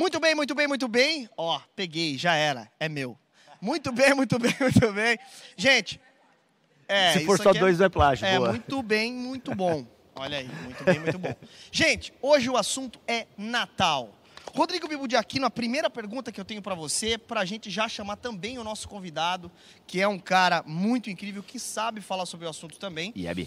Muito bem, muito bem, muito bem. Ó, peguei, já era, é meu. Muito bem, muito bem, muito bem. Gente, é, Se for só é- dois, não é plágio. É, boa. muito bem, muito bom. Olha aí, muito bem, muito bom. Gente, hoje o assunto é Natal. Rodrigo Bibo de Aquino, a primeira pergunta que eu tenho para você, para a gente já chamar também o nosso convidado, que é um cara muito incrível, que sabe falar sobre o assunto também. E Abi?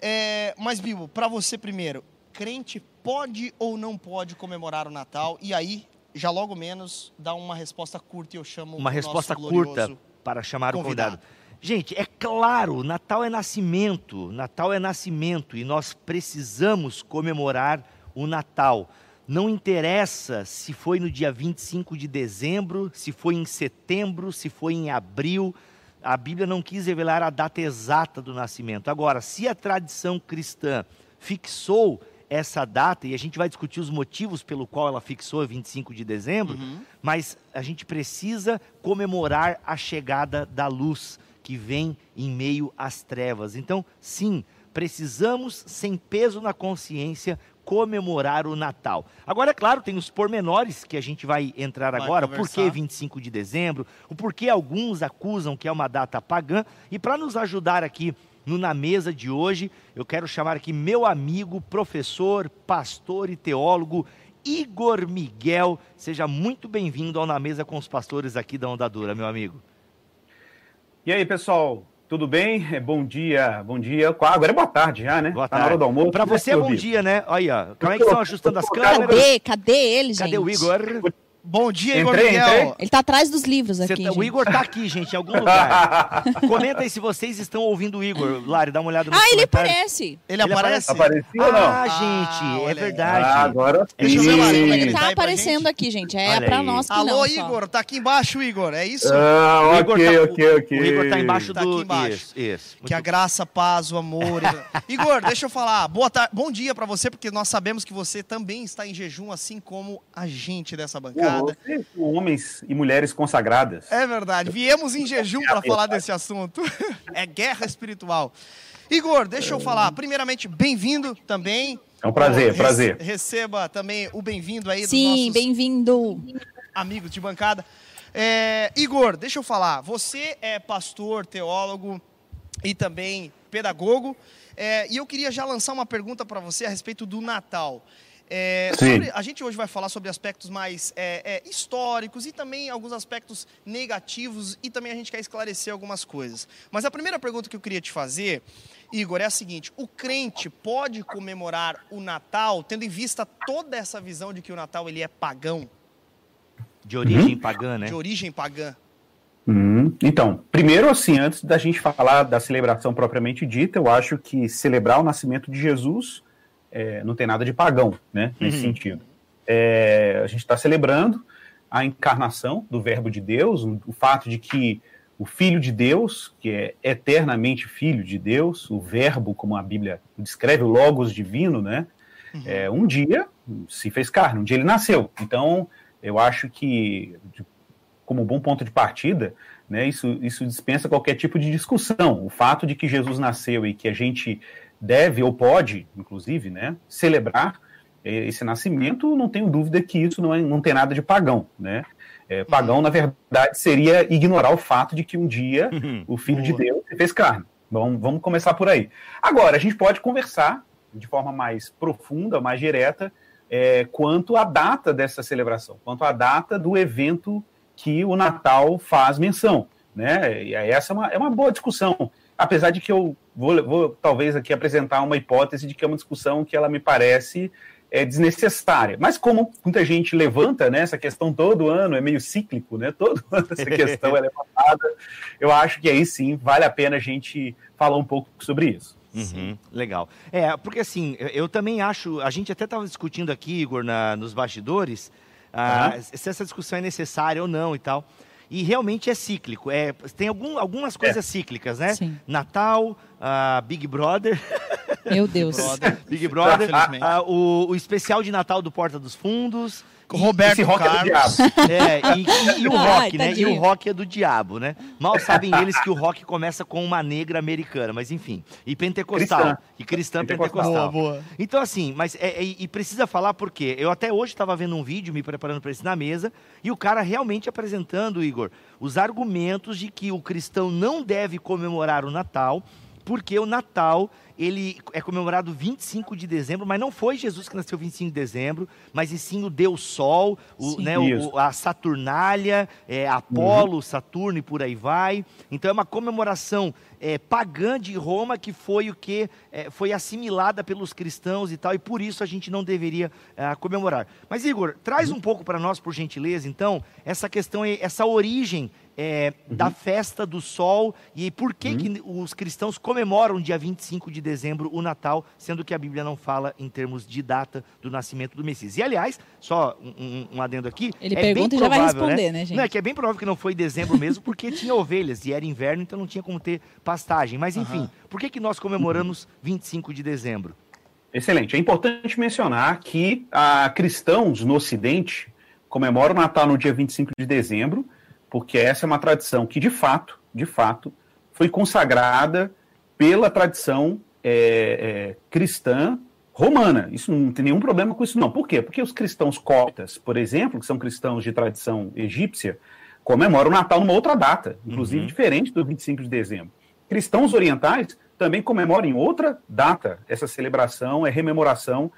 É, mas, Bibo, para você primeiro, crente pode ou não pode comemorar o Natal? E aí, já logo menos, dá uma resposta curta e eu chamo Uma o resposta curta para chamar o convidado. convidado. Gente, é claro, Natal é nascimento. Natal é nascimento e nós precisamos comemorar o Natal. Não interessa se foi no dia 25 de dezembro, se foi em setembro, se foi em abril. A Bíblia não quis revelar a data exata do nascimento. Agora, se a tradição cristã fixou essa data, e a gente vai discutir os motivos pelo qual ela fixou 25 de dezembro, mas a gente precisa comemorar a chegada da luz que vem em meio às trevas. Então, sim, precisamos, sem peso na consciência, comemorar o Natal. Agora, é claro, tem os pormenores que a gente vai entrar Vai agora. Por que conversar. 25 de dezembro? O porquê alguns acusam que é uma data pagã. E para nos ajudar aqui no Na Mesa de hoje, eu quero chamar aqui meu amigo, professor, pastor e teólogo, Igor Miguel. Seja muito bem-vindo ao Na Mesa com os Pastores aqui da Onda Dura, meu amigo. E aí, pessoal, tudo bem? É, Bom dia, bom dia. Agora é boa tarde já, né? Boa tá na hora tarde. do almoço. Para né, você é bom dia, né? Olha aí, ó. Como é que estão ajustando as câmeras? Cadê? Cadê ele, Cadê gente? o Igor? Bom dia, Igor Entrei, Miguel. entrei. Ele tá atrás dos livros aqui, tá- o. Igor tá aqui, gente, em algum lugar. Comenta aí se vocês estão ouvindo o Igor. Lari, dá uma olhada no Ah, ele aparece. Ele, Ele aparece? Apareceu ou não? Ah, Ah, gente, é olha aí. verdade. Ah, agora Deixa eu sim. ver como é que Ele tá tá aparecendo gente? aqui, gente. É Olha pra aí. nós que Alô, não, só. Igor, tá aqui embaixo, Igor, é isso? Ah, O Igor ok, tá- ok, ok. O Igor tá embaixo Tá do. aqui embaixo. Isso, isso. Que a graça, a paz, o amor. Igor, deixa eu falar. Boa tarde, bom dia pra você, porque nós sabemos que você também está em jejum, assim como a gente dessa Pô, vocês são homens e mulheres consagradas. É verdade. Viemos em jejum para falar desse assunto. É guerra espiritual. Igor, deixa eu falar. Primeiramente, bem-vindo também. É um prazer, prazer. Receba também o bem-vindo aí Sim, bem-vindo. amigos de bancada. É, Igor, deixa eu falar. Você é pastor, teólogo e também pedagogo. É, e eu queria já lançar uma pergunta para você a respeito do Natal. É, sobre- a gente hoje vai falar sobre aspectos mais é, é, históricos e também alguns aspectos negativos e também a gente quer esclarecer algumas coisas. Mas a primeira pergunta que eu queria te fazer, Igor, é a seguinte: o crente pode comemorar o Natal tendo em vista toda essa visão de que o Natal ele é pagão? De origem Uhum. pagã, né? de origem pagã. Hum, então, primeiro assim, antes da gente falar da celebração propriamente dita, eu acho que celebrar o nascimento de Jesus é, não tem nada de pagão, né? Nesse Uhum. sentido. É, a gente está celebrando a encarnação do Verbo de Deus, o, o fato de que o Filho de Deus, que é eternamente Filho de Deus, o Verbo, como a Bíblia descreve, o Logos divino, né? É, um dia se fez carne, um dia ele nasceu. Então, eu acho que, como bom ponto de partida, né, isso, isso dispensa qualquer tipo de discussão. O fato de que Jesus nasceu e que a gente deve ou pode, inclusive, né, celebrar esse nascimento, não tenho dúvida que isso não, é, não tem nada de pagão. Né? É, pagão, na verdade, seria ignorar o fato de que um dia Uhum. o Filho de. Deus se fez carne. Vamos, vamos começar por aí. Agora, a gente pode conversar de forma mais profunda, mais direta, é, quanto à data dessa celebração, quanto à data do evento que o Natal faz menção. Né? E essa é uma, é uma boa discussão. Apesar de que eu vou, vou talvez aqui apresentar uma hipótese de que é uma discussão que ela me parece é, desnecessária. Mas como muita gente levanta né, essa questão todo ano, é meio cíclico, né? Todo ano essa questão é levantada, eu acho que aí sim vale a pena a gente falar um pouco sobre isso. Uhum, legal. É, porque assim, eu, também acho. A gente até estava discutindo aqui, Igor, na- nos bastidores, ah, se essa discussão é necessária ou não e tal. E realmente é cíclico. É, tem algum- algumas coisas cíclicas, né? Sim. Natal, ah, Big Brother. Meu Deus. Brother. Big Brother. Ah, o, o especial de Natal do Porta dos Fundos. Com Roberto Esse rock é do Carlos. É, e, e- e o Ai, rock, né? E tadinho. o rock é do diabo, né? Mal sabem eles que o rock começa com uma negra americana, mas enfim. E pentecostal. Cristã. E cristã Pentecostal. pentecostal. Boa, boa. Então, assim, mas é, é- e precisa falar porque eu até hoje estava vendo um vídeo, me preparando para isso na mesa, e o cara realmente apresentando, Igor, os argumentos de que o cristão não deve comemorar o Natal, porque o Natal ele é comemorado 25 de dezembro, mas não foi Jesus que nasceu 25 de dezembro, mas e sim o Deus Sol, o, Sim. né, o- a Saturnália, é, Apolo, Saturno e por aí vai. Então é uma comemoração é, pagã de Roma que foi o que é, foi assimilada pelos cristãos e tal, e por isso a gente não deveria ah, comemorar. Mas Igor, traz um pouco para nós, por gentileza, então, essa questão, essa origem é, da festa do sol e por que, que os cristãos comemoram dia 25 de dezembro o Natal, sendo que a Bíblia não fala em termos de data do nascimento do Messias. E aliás, só um, um- adendo aqui. Ele é bem pergunta e já vai provável, responder, né, gente? Não, é que é bem provável que não foi em dezembro mesmo, porque tinha ovelhas e era inverno, então não tinha como ter pastagem. Mas enfim, Aham. por que, que nós comemoramos 25 de dezembro? Excelente. É importante mencionar que ah, cristãos no Ocidente comemoram o Natal no dia 25 de dezembro, porque essa é uma tradição que, de fato, de fato, foi consagrada pela tradição é, é, cristã romana. Isso não tem nenhum problema com isso, não. Por quê? Porque os cristãos coptas, por exemplo, que são cristãos de tradição egípcia, comemoram o Natal numa outra data, inclusive Uhum. diferente do 25 de dezembro. Cristãos orientais também comemoram em outra data essa celebração, é rememoração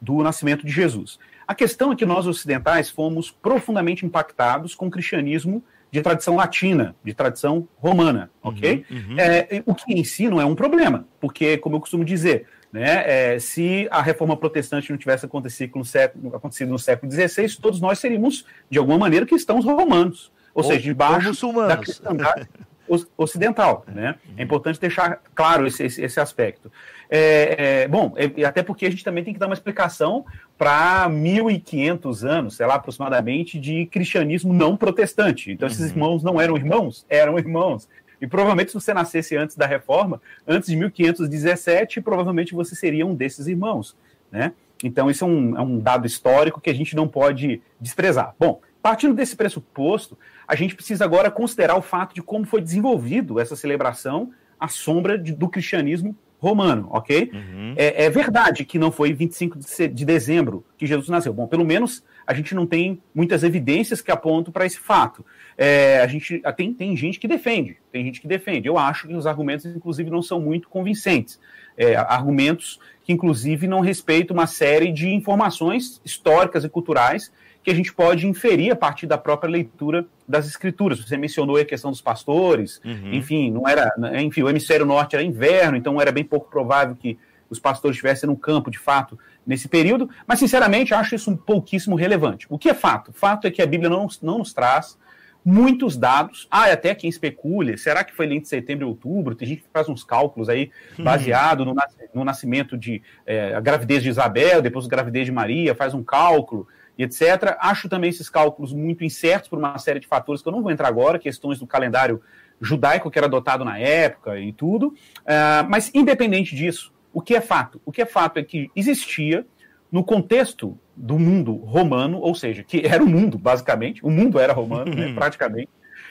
do nascimento de Jesus. A questão é que nós ocidentais fomos profundamente impactados com o cristianismo de tradição latina, de tradição romana, ok? Uhum. É, o que em si não é um problema, porque, como eu costumo dizer, né, é, se a reforma protestante não tivesse acontecido no, século, acontecido no século XVI, todos nós seríamos, de alguma maneira, cristãos romanos, ou, Ou- seja, ou debaixo da muçulmanos. cristandade ocidental. Né? É importante deixar claro esse, esse, esse aspecto. É, é, bom, é- e até porque a gente também tem que dar uma explicação para 1.500 anos, sei lá, aproximadamente, de cristianismo não protestante. Então, esses Uhum. irmãos não eram irmãos? Eram irmãos. E provavelmente, se você nascesse antes da reforma, antes de 1517, provavelmente você seria um desses irmãos. Né? Então, isso é um, é um dado histórico que a gente não pode desprezar. Bom, partindo desse pressuposto, a gente precisa agora considerar o fato de como foi desenvolvido essa celebração à sombra de- do cristianismo romano, ok? Uhum. É, é verdade que não foi 25 de, de dezembro que Jesus nasceu. Bom, pelo menos a gente não tem muitas evidências que apontam para esse fato. É, a gente a- tem, tem gente que defende, tem gente que defende. Eu acho que os argumentos, inclusive, não são muito convincentes. É, argumentos que, inclusive, não respeitam uma série de informações históricas e culturais que a gente pode inferir a partir da própria leitura das escrituras. Você mencionou a questão dos pastores, Uhum. enfim, não era, enfim, o hemisfério norte era inverno, então era bem pouco provável que os pastores estivessem no campo, de fato, nesse período, mas sinceramente acho isso um pouquíssimo relevante. O que é fato? Fato é que a Bíblia não, não nos traz muitos dados. Ah, até quem especule, será que foi entre setembro e outubro? Tem gente que faz uns cálculos aí baseado no, no nascimento de eh, a gravidez de Isabel, depois a gravidez de Maria, faz um cálculo e etc. Acho também esses cálculos muito incertos por uma série de fatores que eu não vou entrar agora, questões do calendário judaico que era adotado na época e tudo. Ah, mas, independente disso, o que é fato? O que é fato é que existia, no contexto do mundo romano, ou seja, que era o mundo, basicamente, o mundo era romano, né, praticamente.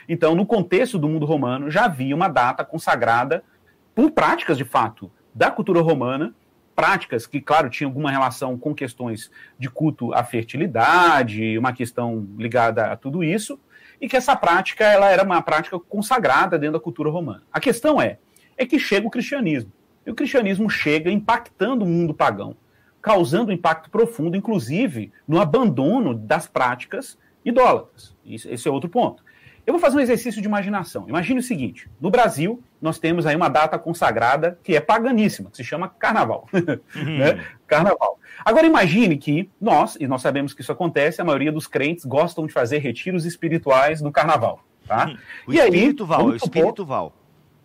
Então, no contexto do mundo romano, já havia uma data consagrada por práticas, de fato, da cultura romana, práticas que, claro, tinham alguma relação com questões de culto à fertilidade, uma questão ligada a tudo isso, e que essa prática ela era uma prática consagrada dentro da cultura romana. A questão é, é que chega o cristianismo. E o cristianismo chega impactando o mundo pagão, causando um impacto profundo, inclusive, no abandono das práticas idólatras. Esse é outro ponto. Eu vou fazer um exercício de imaginação. Imagine o seguinte: no Brasil, nós temos aí uma data consagrada que é paganíssima, que se chama Carnaval. né? Carnaval. Agora imagine que nós, e nós sabemos que isso acontece, a maioria dos crentes gostam de fazer retiros espirituais no Carnaval. Tá? O E aí, espírito Val, é o espírito Val.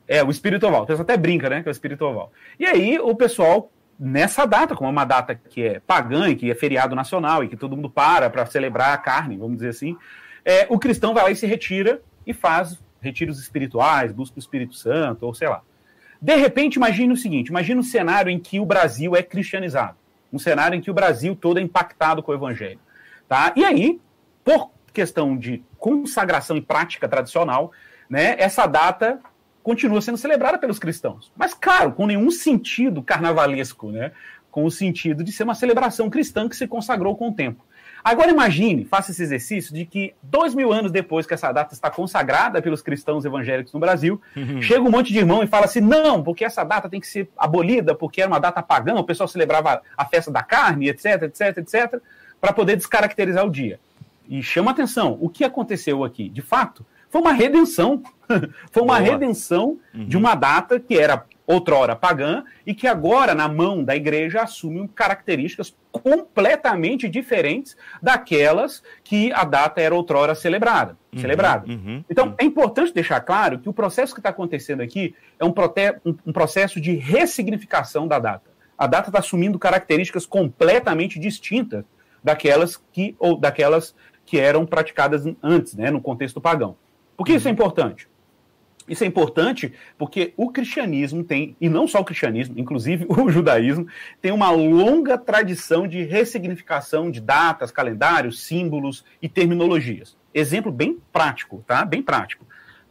É, o espírito oval. O pessoal até brinca, né? Que é o espírito oval. E aí, o pessoal, nessa data, como é uma data que é pagã e que é feriado nacional e que todo mundo para para celebrar a carne, vamos dizer assim, é, o cristão vai lá e se retira e faz retiros espirituais, busca o Espírito Santo, ou sei lá. De repente, imagine o seguinte: imagine um cenário em que o Brasil é cristianizado, um cenário em que o Brasil todo é impactado com o evangelho. Tá? E aí, por questão de consagração e prática tradicional, né, essa data continua sendo celebrada pelos cristãos. Mas, claro, com nenhum sentido carnavalesco, né? com o sentido de ser uma celebração cristã que se consagrou com o tempo. Agora imagine, faça esse exercício de que dois mil anos depois que essa data está consagrada pelos cristãos evangélicos no Brasil, uhum. chega um monte de irmão e fala assim: não, porque essa data tem que ser abolida, porque era uma data pagã, o pessoal celebrava a festa da carne, etc, etc, etc, para poder descaracterizar o dia. E chama atenção, o que aconteceu aqui? De fato, foi uma redenção. foi uma Boa. redenção uhum. de uma data que era outrora pagã e que agora, na mão da igreja, assume características completamente diferentes daquelas que a data era outrora celebrada. Uhum, celebrada. Uhum, então, uhum. é importante deixar claro que o processo que está acontecendo aqui é um, um, um processo de ressignificação da data. A data está assumindo características completamente distintas daquelas que, ou daquelas que eram praticadas antes, né, no contexto pagão. Por que isso é uhum. importante? Isso é importante porque o cristianismo tem, e não só o cristianismo, inclusive o judaísmo, tem uma longa tradição de ressignificação de datas, calendários, símbolos e terminologias. Exemplo bem prático, tá? Bem prático.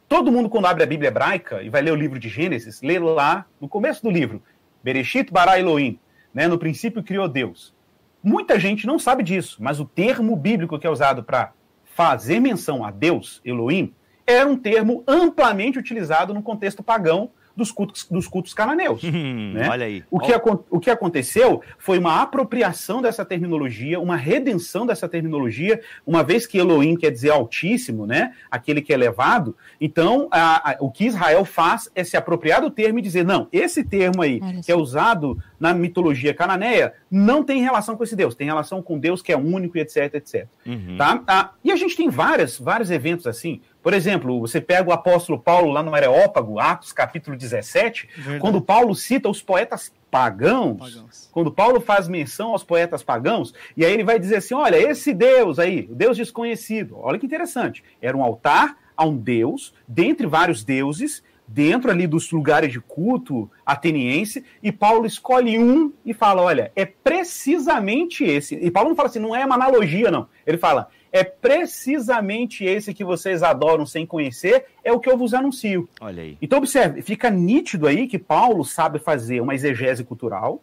Todo mundo, quando abre a Bíblia hebraica e vai ler o livro de Gênesis, lê lá no começo do livro, Bereshit bara Elohim, né? no princípio criou Deus. Muita gente não sabe disso, mas o termo bíblico que é usado para fazer menção a Deus, Elohim, era um termo amplamente utilizado no contexto pagão dos cultos, dos cultos cananeus. Hum, né? Olha aí. O que, o que aconteceu foi uma apropriação dessa terminologia, uma redenção dessa terminologia, uma vez que Elohim quer dizer altíssimo, né? aquele que é elevado. Então, a, a, o que Israel faz é se apropriar do termo e dizer: não, esse termo aí, Olha que é usado na mitologia cananeia, não tem relação com esse Deus, tem relação com Deus que é único e etc, etc. Uhum. Tá? Ah, e a gente tem várias, vários eventos assim. Por exemplo, você pega o apóstolo Paulo lá no Areópago, Atos capítulo 17, Verdade. quando Paulo cita os poetas pagãos, pagãos, quando Paulo faz menção aos poetas pagãos, e aí ele vai dizer assim: olha, esse Deus aí, o Deus desconhecido, olha que interessante, era um altar a um Deus, dentre vários deuses, dentro ali dos lugares de culto ateniense, e Paulo escolhe um e fala: olha, é precisamente esse. E Paulo não fala assim, não é uma analogia, não. Ele fala: é precisamente esse que vocês adoram sem conhecer, é o que eu vos anuncio. Olha aí. Então, observe, fica nítido aí que Paulo sabe fazer uma exegese cultural,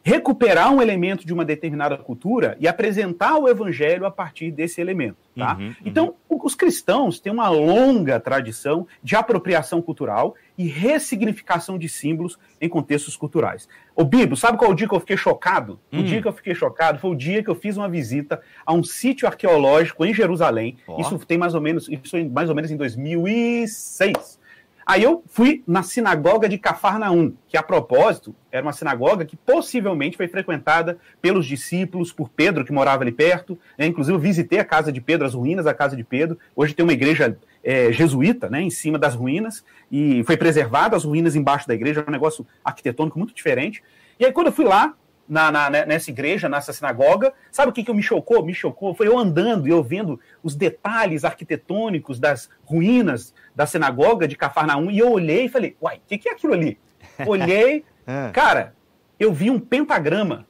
recuperar um elemento de uma determinada cultura e apresentar o evangelho a partir desse elemento. Tá? Uhum, uhum. Então, os cristãos têm uma longa tradição de apropriação cultural e ressignificação de símbolos em contextos culturais. O Bibo, sabe qual é o dia que eu fiquei chocado? Hum. O dia que eu fiquei chocado foi o dia que eu fiz uma visita a um sítio arqueológico em Jerusalém. Oh. Isso tem mais ou menos, isso mais ou menos em 2006. Aí eu fui na sinagoga de Cafarnaum, que a propósito era uma sinagoga que possivelmente foi frequentada pelos discípulos, por Pedro, que morava ali perto. Né? Inclusive, eu visitei a casa de Pedro, as ruínas da casa de Pedro. Hoje tem uma igreja é, jesuíta né, em cima das ruínas, e foi preservada as ruínas embaixo da igreja, é um negócio arquitetônico muito diferente. E aí, quando eu fui lá, na, na, né, nessa igreja, nessa sinagoga. Sabe o que, que me chocou? Me chocou. Foi eu andando e eu vendo os detalhes arquitetônicos das ruínas da sinagoga de Cafarnaum e eu olhei e falei, uai, o que, que é aquilo ali? Olhei, é. cara, eu vi um pentagrama.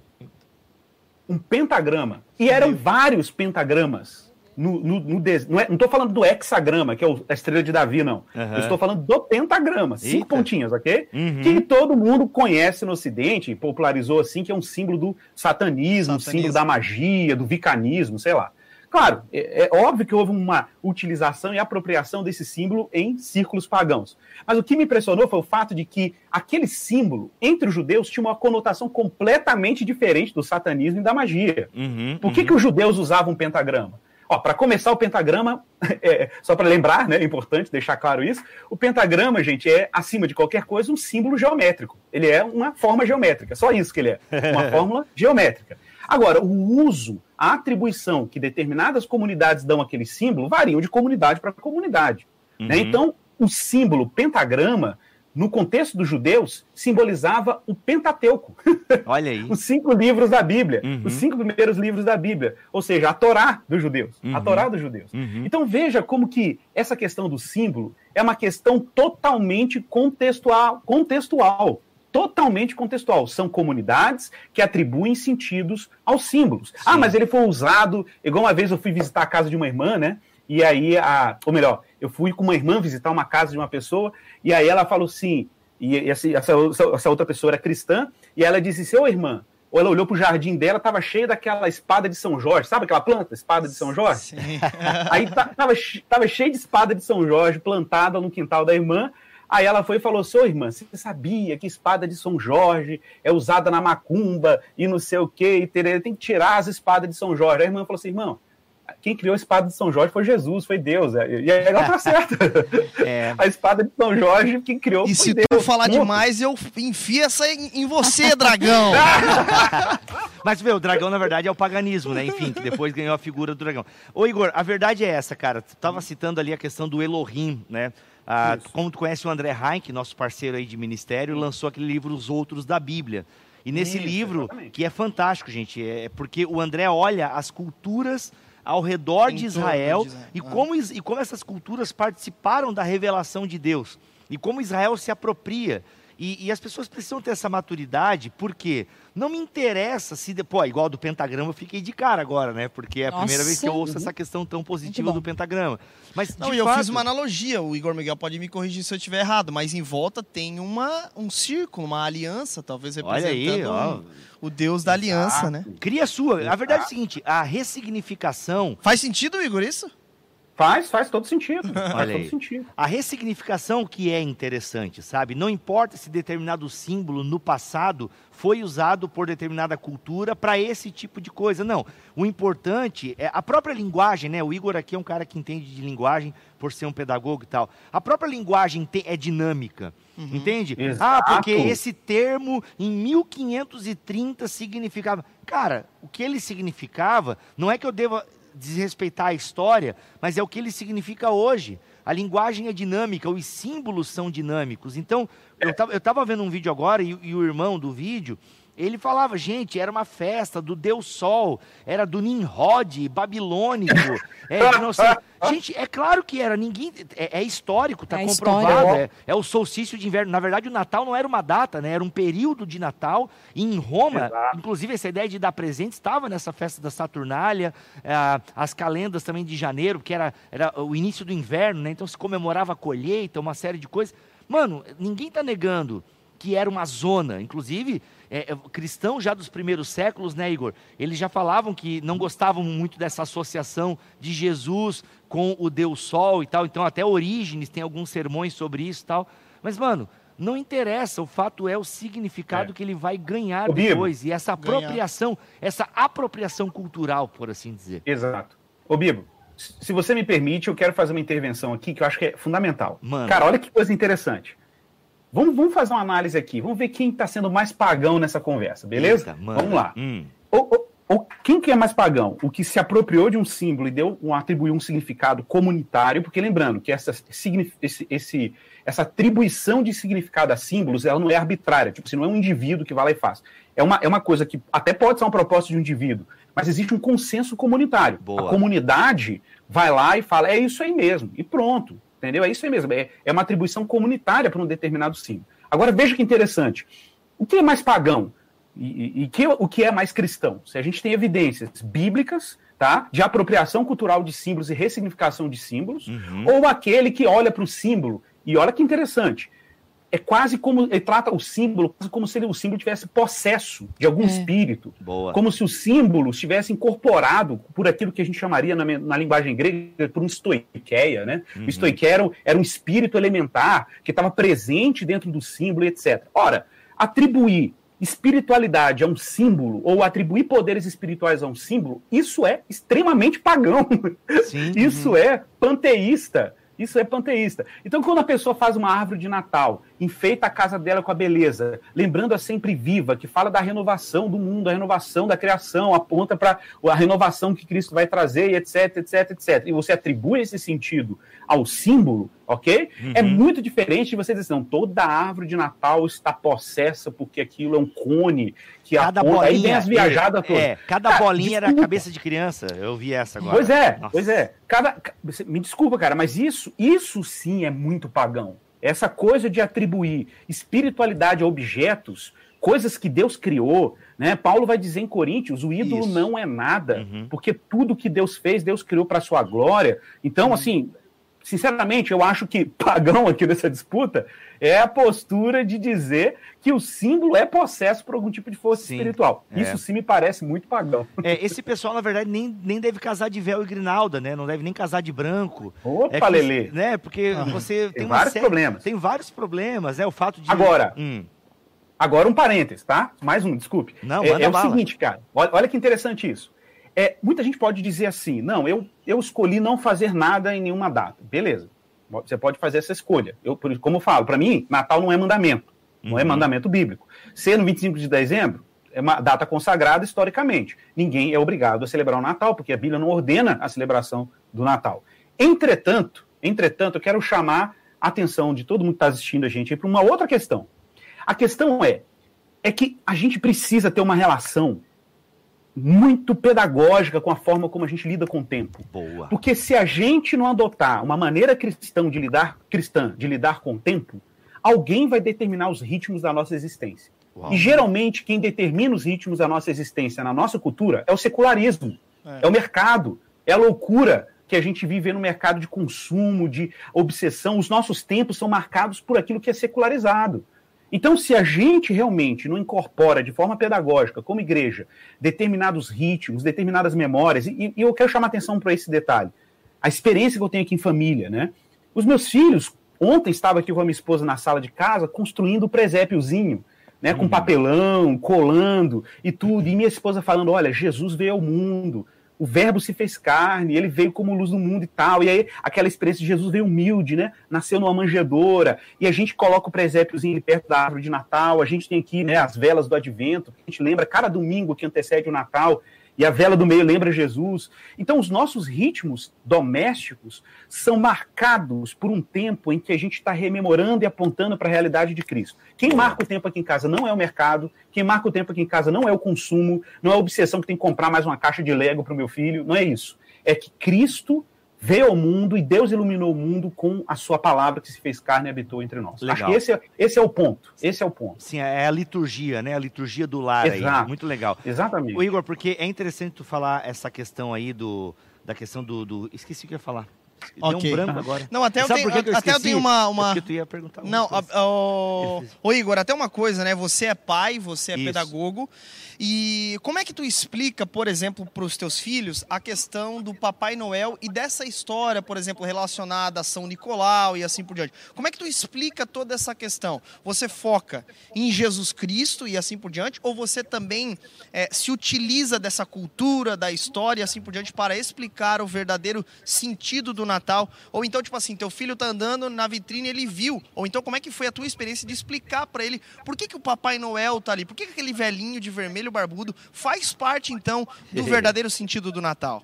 Um pentagrama. E eram vários pentagramas no, no, no não, é, não tô falando do hexagrama, que é a estrela de Davi, não. Uhum. Eu estou falando do pentagrama, cinco Eita. pontinhas, ok? Uhum. Que todo mundo conhece no Ocidente, popularizou assim, que é um símbolo do satanismo, satanismo. símbolo da magia, do vicanismo, sei lá. Claro, é, é, óbvio que houve uma utilização e apropriação desse símbolo em círculos pagãos. Mas o que me impressionou foi o fato de que aquele símbolo, entre os judeus, tinha uma conotação completamente diferente do satanismo e da magia. Uhum, Por que, uhum. que os judeus usavam um pentagrama? Ó, para começar o pentagrama, é, só para lembrar, né, é importante deixar claro isso, o pentagrama, gente, é, acima de qualquer coisa, um símbolo geométrico. Ele é uma forma geométrica, só isso que ele é, uma fórmula geométrica. Agora, o uso, a atribuição que determinadas comunidades dão àquele símbolo variam de comunidade para comunidade. Né? Uhum. Né? Então, o símbolo pentagrama no contexto dos judeus, simbolizava o Pentateuco. Olha aí. os cinco livros da Bíblia. Uhum. Os cinco primeiros livros da Bíblia. Ou seja, a Torá dos judeus. A Uhum. Torá dos judeus. Uhum. Então veja como que essa questão do símbolo é uma questão totalmente contextual. contextual totalmente contextual. São comunidades que atribuem sentidos aos símbolos. Ah, mas ele foi usado. Igual uma vez eu fui visitar a casa de uma irmã, né? E aí, a, ou melhor, eu fui com uma irmã visitar uma casa de uma pessoa, e aí ela falou assim, e essa, essa, essa outra pessoa era cristã, e ela disse assim, ô irmã, ou ela olhou pro jardim dela, tava cheio daquela espada de São Jorge, sabe aquela planta, espada de São Jorge? Sim. Aí tava, tava cheio de espada de São Jorge plantada no quintal da irmã. Aí ela foi e falou: Sou irmã, você sabia que espada de São Jorge é usada na macumba e não sei o quê, e tererê, tem que tirar as espadas de São Jorge. Aí a irmã falou assim: irmão, quem criou a espada de São Jorge foi Jesus, foi Deus. E aí ela tá certa. É. A espada de São Jorge, quem criou E foi se Deus. tu falar demais, eu enfio essa em, em você, dragão. Mas, meu, o dragão, na verdade, é o paganismo, né? Enfim, que depois ganhou a figura do dragão. Ô, Igor, a verdade é essa, cara. Tu tava citando ali a questão do Elohim, né? Ah, como tu conhece o André Heinck, nosso parceiro aí de ministério, lançou aquele livro Os Outros da Bíblia. E nesse Isso, livro, exatamente. que é fantástico, gente, é porque o André olha as culturas ao redor de Israel, de Israel. E, como, e como essas culturas participaram da revelação de Deus. E como Israel se apropria. E, e as pessoas precisam ter essa maturidade, porque não me interessa se depois, igual do pentagrama, eu fiquei de cara agora, né? Porque é a primeira vez que eu Nossa. ouço essa questão tão positiva do pentagrama. Mas Não, e eu fato, fiz uma analogia, o Igor Miguel pode me corrigir se eu estiver errado, mas em volta tem uma, um círculo, uma aliança, talvez Olha aí, representando ó. um- o Deus da aliança, né? Cria a sua. A verdade é o seguinte: a ressignificação Faz sentido, Igor, isso? Faz, faz todo sentido. Olha faz aí. todo sentido. A ressignificação que é interessante, sabe? Não importa se determinado símbolo no passado foi usado por determinada cultura para esse tipo de coisa. Não. O importante é a própria linguagem, né? O Igor aqui é um cara que entende de linguagem por ser um pedagogo e tal. A própria linguagem é dinâmica. Entende? Ah, Exato. porque esse termo em 1530 significava. Cara, o que ele significava não é que eu deva desrespeitar a história, mas é o que ele significa hoje. A linguagem é dinâmica, os símbolos são dinâmicos. Então, eu estava vendo um vídeo agora e, e o irmão do vídeo, ele falava, gente, era uma festa do Deus Sol, era do Nimrod, babilônico, é, sei. Gente, é claro que era, ninguém. É, é histórico, está É comprovado. É, é o solstício de inverno. Na verdade, o Natal não era uma data, né? Era um período de Natal. E em Roma, Exato. inclusive, essa ideia de dar presente estava nessa festa da Saturnália, eh, as calendas também de janeiro, que era, era o início do inverno, né? Então se comemorava a colheita, uma série de coisas. Mano, ninguém está negando que era uma zona. Inclusive, é, é, cristãos já dos primeiros séculos, né, Igor? Eles já falavam que não gostavam muito dessa associação de Jesus com o Deus Sol e tal. Então, até Orígenes tem alguns sermões sobre isso e tal. Mas, mano, não interessa. O fato é o significado É. que ele vai ganhar Ô, Bibo. depois. E essa Ganhar. apropriação, essa apropriação cultural, por assim dizer. Exato. Ô, Bibo, se você me permite, eu quero fazer uma intervenção aqui que eu acho que é fundamental. Mano. Cara, olha que coisa interessante. Vamos, vamos fazer uma análise aqui. Vamos ver quem está sendo mais pagão nessa conversa, beleza? Eita. Vamos lá. Hum. O, o- o- quem que é mais pagão? O que se apropriou de um símbolo e deu um, atribuiu um significado comunitário, porque lembrando que essa, esse- esse- essa atribuição de significado a símbolos, ela não é arbitrária, tipo, assim, não é um indivíduo que vai lá e faz. É uma, é uma coisa que até pode ser uma proposta de um indivíduo, mas existe um consenso comunitário. Boa. A comunidade vai lá e fala, é isso aí mesmo, e pronto, entendeu? É isso aí mesmo, é, é uma atribuição comunitária para um determinado símbolo. Agora, veja que interessante, o que é mais pagão? E, e- e que, o que é mais cristão? Se a gente tem evidências bíblicas, tá? De apropriação cultural de símbolos e ressignificação de símbolos, Uhum. ou aquele que olha para o símbolo e olha que interessante. É quase como ele trata o símbolo quase como se ele- o símbolo tivesse possesso de algum É. espírito, Boa. como se o símbolo estivesse incorporado por aquilo que a gente chamaria na, na linguagem grega por um estoiqueia, né? Uhum. O estoiqueia era, um- era um espírito elementar que estava presente dentro do símbolo, etc. Ora, atribuir espiritualidade a um símbolo ou atribuir poderes espirituais a um símbolo, isso é extremamente pagão. Sim. Isso é panteísta. Isso é panteísta. Então, quando a pessoa faz uma árvore de Natal enfeita a casa dela com a beleza, lembrando a sempre viva, que fala da renovação do mundo, a renovação da criação, aponta para a renovação que Cristo vai trazer, e etc, etc, etc. E você atribui esse sentido ao símbolo, ok? Uhum. É muito diferente de você dizer, não, toda árvore de Natal está possessa porque aquilo é um cone que Cada aponta, aí vem bolinha. as viajadas é, todas. é, cada Cara, bolinha era a desculpa. cabeça de criança. Eu vi essa agora. Pois é, Nossa. pois é. Cada, me desculpa, cara, mas isso, isso sim é muito pagão. Essa coisa de atribuir espiritualidade a objetos, coisas que Deus criou, né? Paulo vai dizer em Coríntios, o ídolo Isso. não é nada, Uhum. porque tudo que Deus fez, Deus criou para sua glória. Então, assim, sinceramente, eu acho que pagão aqui nessa disputa é a postura de dizer que o símbolo é possesso por algum tipo de força Sim, espiritual. é. Isso sim me parece muito pagão. É, esse pessoal, na verdade, nem, nem deve casar de véu e grinalda, né? Não deve nem casar de branco. Opa, É que- Lelê. Né? Porque você tem, Tem vários série- problemas. Tem vários problemas, né? O fato de. Agora, Hum, Agora um parênteses, tá? Mais um, desculpe. Não, é, é o bala. seguinte, cara. Olha, olha que interessante isso. É, muita gente pode dizer assim, não, eu, eu escolhi não fazer nada em nenhuma data. Beleza. Você pode fazer essa escolha. Eu, como eu falo, para mim, Natal não é mandamento. Não é Uhum. mandamento bíblico. Ser no 25 de dezembro é uma data consagrada historicamente. Ninguém é obrigado a celebrar o Natal, porque a Bíblia não ordena a celebração do Natal. Entretanto, entretanto, eu quero chamar a atenção de todo mundo que está assistindo a gente para uma outra questão. A questão é, é que a gente precisa ter uma relação muito pedagógica com a forma como a gente lida com o tempo. boa. Porque se a gente não adotar uma maneira cristã de lidar, cristã de lidar com o tempo, alguém vai determinar os ritmos da nossa existência. Uau. E geralmente quem determina os ritmos da nossa existência na nossa cultura é o secularismo, É. é, o mercado, é a loucura que a gente vive no mercado de consumo, de obsessão. Os nossos tempos são marcados por aquilo que é secularizado. Então, se a gente realmente não incorpora de forma pedagógica, como igreja, determinados ritmos, determinadas memórias, e, e eu quero chamar atenção para esse detalhe, a experiência que eu tenho aqui em família, né? Os meus filhos, ontem estava aqui com a minha esposa na sala de casa, construindo o presépiozinho, né? Com papelão, colando e tudo, e minha esposa falando, olha, Jesus veio ao mundo, o verbo se fez carne, ele veio como luz do mundo e tal. E aí, aquela experiência de Jesus veio humilde, né? Nasceu numa manjedoura. E a gente coloca o presépiozinho ali perto da árvore de Natal. A gente tem aqui, né, as velas do advento. A gente lembra cada domingo que antecede o Natal. E a vela do meio lembra Jesus. Então, os nossos ritmos domésticos são marcados por um tempo em que a gente está rememorando e apontando para a realidade de Cristo. Quem marca o tempo aqui em casa não é o mercado, quem marca o tempo aqui em casa não é o consumo, não é a obsessão que tem que comprar mais uma caixa de Lego para o meu filho, não é isso. É que Cristo veio ao mundo e Deus iluminou o mundo com a sua palavra que se fez carne e habitou entre nós. Legal. Acho que esse é, esse é o ponto. Esse é o ponto. Sim, é a liturgia, né? A liturgia do lar aí. Exato. Muito legal. Exatamente. O Igor, porque é interessante tu falar essa questão aí do da questão do, do- esqueci o que eu ia falar. Deu Ok. um branco agora. Não, até eu tenho, eu até eu tenho uma. É uma... porque tu ia perguntar. Não, coisa. a- o... Ô Igor, até uma coisa, né? Você é pai, você é Isso. pedagogo. E como é que tu explica, por exemplo, para os teus filhos a questão do Papai Noel e dessa história, por exemplo, relacionada a São Nicolau e assim por diante? Como é que tu explica toda essa questão? Você foca em Jesus Cristo e assim por diante? Ou você também eh, se utiliza dessa cultura, da história e assim por diante para explicar o verdadeiro sentido do Natal? Ou então, tipo assim, teu filho tá andando na vitrine e ele viu. Ou então, como é que foi a tua experiência de explicar para ele por que, que o Papai Noel tá ali? Por que, que aquele velhinho de vermelho barbudo faz parte, então, do verdadeiro sentido do Natal?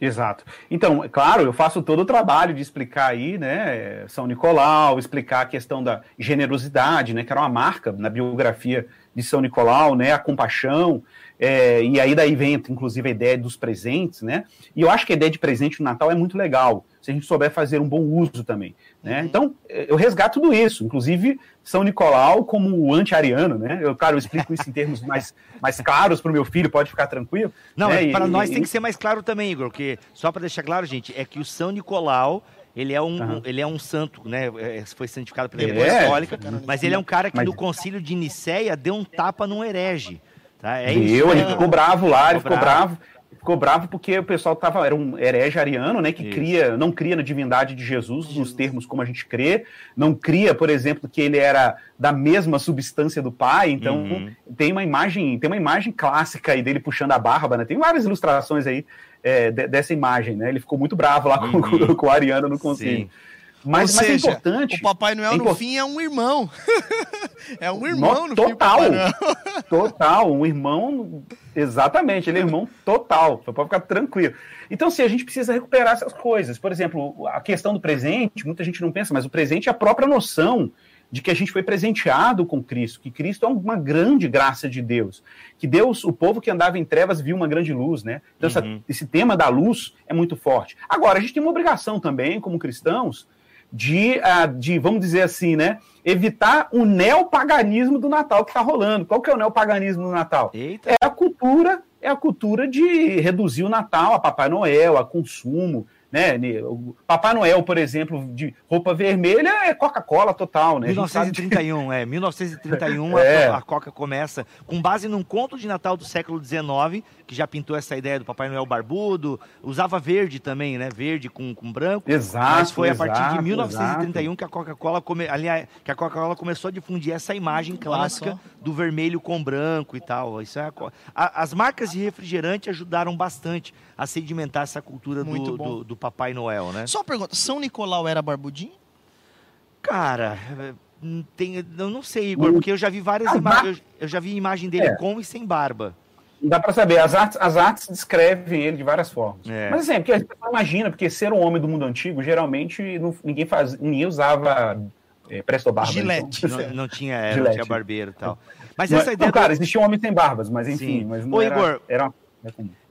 Exato. Então, é claro, eu faço todo o trabalho de explicar aí, né, São Nicolau, explicar a questão da generosidade, né, que era uma marca na biografia de São Nicolau, né, a compaixão, é, e aí daí vem, inclusive, a ideia dos presentes, né, e eu acho que a ideia de presente no Natal é muito legal, se a gente souber fazer um bom uso também, né, Uhum. então é, eu resgato tudo isso, inclusive São Nicolau como anti-ariano, né, eu, claro, eu explico isso em termos mais, mais claros para o meu filho, pode ficar tranquilo. Não, né, é, e- para nós e- tem que ser mais claro também, Igor, porque só para deixar claro, gente, é que o São Nicolau ele é um, Aham. ele é um santo, né? é, Foi santificado pela É. Igreja Católica, mas ele é um cara que Mas- no concílio de Nicéia deu um tapa num herege. Tá? É isso. Ele né? ficou bravo lá, ele Ficou ficou bravo. Ficou bravo porque o pessoal tava, era um herege ariano, né, que Isso. cria, não cria na divindade de Jesus, nos termos como a gente crê, não cria, por exemplo, que ele era da mesma substância do pai, então Uhum. tem uma imagem, tem uma imagem clássica aí dele puxando a barba, né, tem várias ilustrações aí é, de- dessa imagem, né, ele ficou muito bravo lá com, Uhum. com o ariano no concílio. Sim. Mas, Ou mas seja, é importante. O Papai Noel, é no impor- fim, é um irmão. é um irmão no No- fim, total. Total, um irmão, exatamente, ele é irmão total, você pode ficar tranquilo. Então, assim, a gente precisa recuperar essas coisas. Por exemplo, a questão do presente, muita gente não pensa, mas o presente é a própria noção de que a gente foi presenteado com Cristo, que Cristo é uma grande graça de Deus, que Deus, o povo que andava em trevas viu uma grande luz, né? Então, essa- Uhum. esse tema da luz é muito forte. Agora, a gente tem uma obrigação também, como cristãos, de, ah, de vamos dizer assim, né? Evitar o neopaganismo do Natal que está rolando. Qual que é o neopaganismo do Natal? Eita. É a cultura, é a cultura de reduzir o Natal a Papai Noel, a consumo, né? O Papai Noel, por exemplo, de roupa vermelha é Coca-Cola total, né? A gente sabe de- 1931, é. 1931 É. a, a Coca começa com base num conto de Natal do século XIX, que já pintou essa ideia do Papai Noel barbudo, usava verde também, né? Verde com, com branco. Exato. Mas foi a partir exato, de 1931 exato. que a Coca-Cola come... aliás, que a Coca-Cola começou a difundir essa imagem clássica do vermelho com branco e tal. Isso é a as marcas de refrigerante ajudaram bastante a sedimentar essa cultura do, do, do Papai Noel, né? Só uma pergunta, São Nicolau era barbudinho? Cara, é, hum, tem, eu não sei, Igor, porque eu já vi várias imagens. Eu, eu já vi imagem dele É. com e sem barba. Dá para saber, as artes, as artes descrevem ele de várias formas. É. Mas assim, porque a pessoa imagina, porque ser um homem do mundo antigo, geralmente não- ninguém, faz, ninguém usava é, presto barba. Gilete. então- Não, não tinha, é, não tinha barbeiro e tal. Mas Não, essa não, ideia. do- claro, existiam homens sem barbas, mas enfim. Sim. Mas não Ô, era, Igor. era, era comum.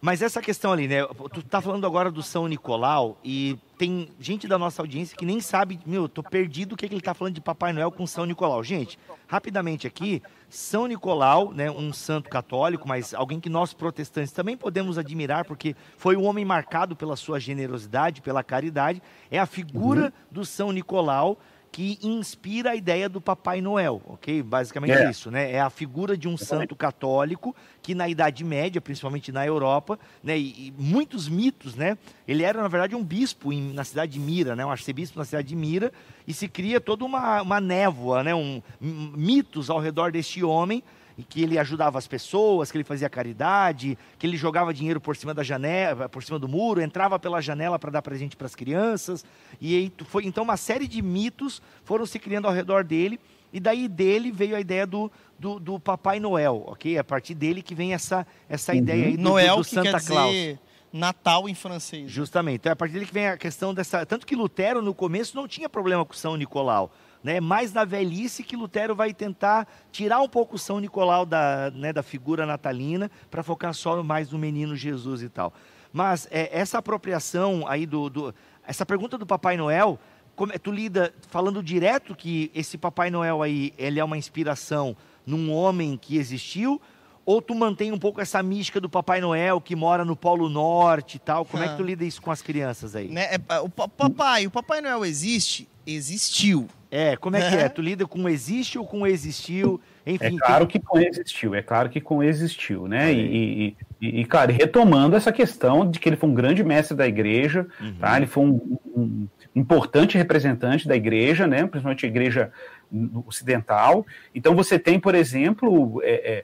Mas essa questão ali, né? Tu tá falando agora do São Nicolau e tem gente da nossa audiência que nem sabe, meu, eu tô perdido o que, que ele tá falando de Papai Noel com São Nicolau. Gente, rapidamente aqui, São Nicolau, né, um santo católico, mas alguém que nós protestantes também podemos admirar, porque foi um homem marcado pela sua generosidade, pela caridade, é a figura do São Nicolau que inspira a ideia do Papai Noel, ok? Basicamente É. isso, né? É a figura de um santo católico que na Idade Média, principalmente na Europa, né? E, e muitos mitos, né? Ele era, na verdade, um bispo em- na cidade de Mira, né? Um arcebispo na cidade de Mira, e se cria toda uma, uma névoa, né? Um, mitos ao redor deste homem, e que ele ajudava as pessoas, que ele fazia caridade, que ele jogava dinheiro por cima da janela, por cima do muro, entrava pela janela para dar presente para as crianças. E foi então uma série de mitos foram se criando ao redor dele. E daí dele veio a ideia do, do, do Papai Noel, ok? É a partir dele que vem essa, essa ideia aí do, Noel, do, do que Santa Claus. dizer Natal em francês. Justamente. Então é a partir dele que vem a questão dessa. Tanto que Lutero, no começo, não tinha problema com São Nicolau. Né? Mais na velhice que Lutero vai tentar tirar um pouco o São Nicolau da, né, da figura natalina para focar só mais no menino Jesus e tal. Mas é, essa apropriação aí do, do- Essa pergunta do Papai Noel, como é- tu lida falando direto que esse Papai Noel aí ele é uma inspiração num homem que existiu, ou tu mantém um pouco essa mística do Papai Noel que mora no Polo Norte e tal? Como é que tu lida isso com as crianças aí? Né? É, o pa- papai, o Papai Noel existe? Existiu. É, como é que é? Tu lida com existe ou com existiu? Enfim, É claro que coexistiu, é claro que coexistiu, né? E, e, e, e, cara, retomando essa questão de que ele foi um grande mestre da igreja, Uhum. tá? Ele foi um, um importante representante da igreja, né? Principalmente a igreja ocidental. Então você tem, por exemplo, é, é,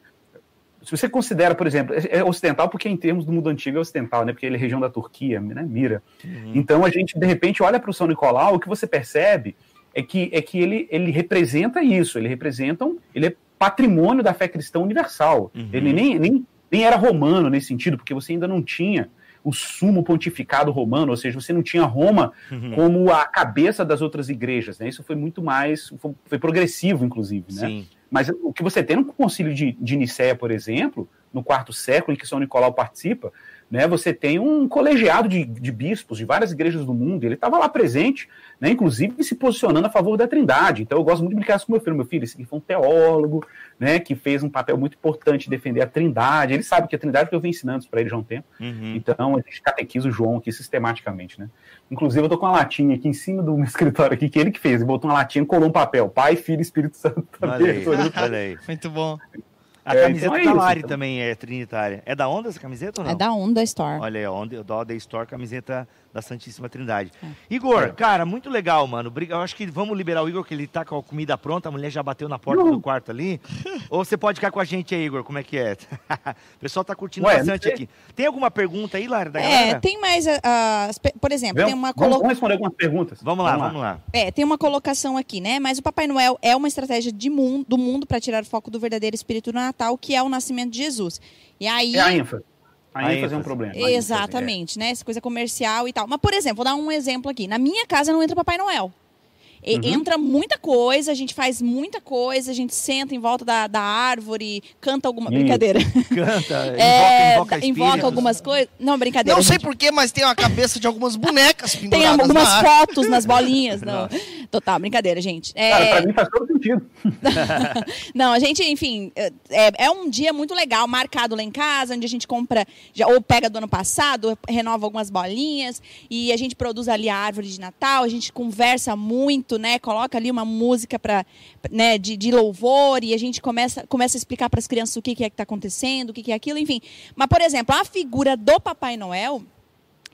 se você considera, por exemplo, é é ocidental porque em termos do mundo antigo é ocidental, né? Porque ele é região da Turquia, né? Mira. Uhum. Então a gente de repente olha para o São Nicolau, o que você percebe é que, é que ele, ele representa isso, ele representa, um, ele é patrimônio da fé cristã universal. Uhum. Ele nem, nem, nem era romano nesse sentido, porque você ainda não tinha o sumo pontificado romano, ou seja, você não tinha Roma Uhum. como a cabeça das outras igrejas, né? Isso foi muito mais, foi, foi progressivo, inclusive, né? Sim. Mas o que você tem no concílio de, de Nicéia, por exemplo, no quarto século, em que São Nicolau participa, né, você tem um colegiado de, de bispos de várias igrejas do mundo, ele estava lá presente, né, inclusive se posicionando a favor da trindade. Então eu gosto muito de brincar isso com meu filho. Meu filho, esse aqui foi um teólogo, né, que fez um papel muito importante de defender a trindade. Ele sabe que a trindade, porque eu venho ensinando isso para ele já há um tempo. Uhum. Então a gente catequiza o João aqui sistematicamente, né. Inclusive eu tô com uma latinha aqui em cima do meu escritório aqui, que ele que fez. Ele botou uma latinha e colou um papel. Pai, Filho e Espírito Santo. Olha também. aí, olha aí. Muito bom. A É, camiseta então é da isso, Lari então. também é trinitária. É da onda essa camiseta ou não? É da Onda Store. Olha aí, onde da Onda Store, camiseta da Santíssima Trindade. Igor, É. cara, muito legal, mano. Briga- Eu acho que vamos liberar o Igor, que ele tá com a comida pronta, a mulher já bateu na porta do quarto ali. Ou você pode ficar com a gente aí, Igor, como é que é? o pessoal tá curtindo Ué, bastante aqui. Tem alguma pergunta aí, Lara, da É, galera? tem mais. pe- por exemplo, tem Vamos, uma colo... vamos responder algumas perguntas. Vamos lá, vamos lá. É, tem uma colocação aqui, né? Mas o Papai Noel é uma estratégia de mundo, do mundo para tirar o foco do verdadeiro espírito do Natal, que é o nascimento de Jesus. E aí. É a ênfase. A, A ênfase é um problema. Exatamente, né? Essa coisa comercial e tal. Mas, por exemplo, vou dar um exemplo aqui. Na minha casa não entra Papai Noel. Uhum. Entra muita coisa, a gente faz muita coisa, a gente senta em volta da, da árvore, canta alguma Isso. brincadeira. Canta, É, invoca, invoca algumas coisas. Não, brincadeira. Não sei gente. porquê, mas tem a cabeça de algumas bonecas Tem algumas na fotos nas bolinhas. Não. Total, brincadeira, gente. É, Cara, pra mim faz todo sentido. Não, a gente, enfim, é, é um dia muito legal, marcado lá em casa, onde a gente compra, já, ou pega do ano passado, renova algumas bolinhas, e a gente produz ali a árvore de Natal, a gente conversa muito, né? Coloca ali uma música pra, né, de, de louvor, e a gente começa, começa a explicar para as crianças o que, que é que está acontecendo, o que, que é aquilo, enfim. Mas, por exemplo, a figura do Papai Noel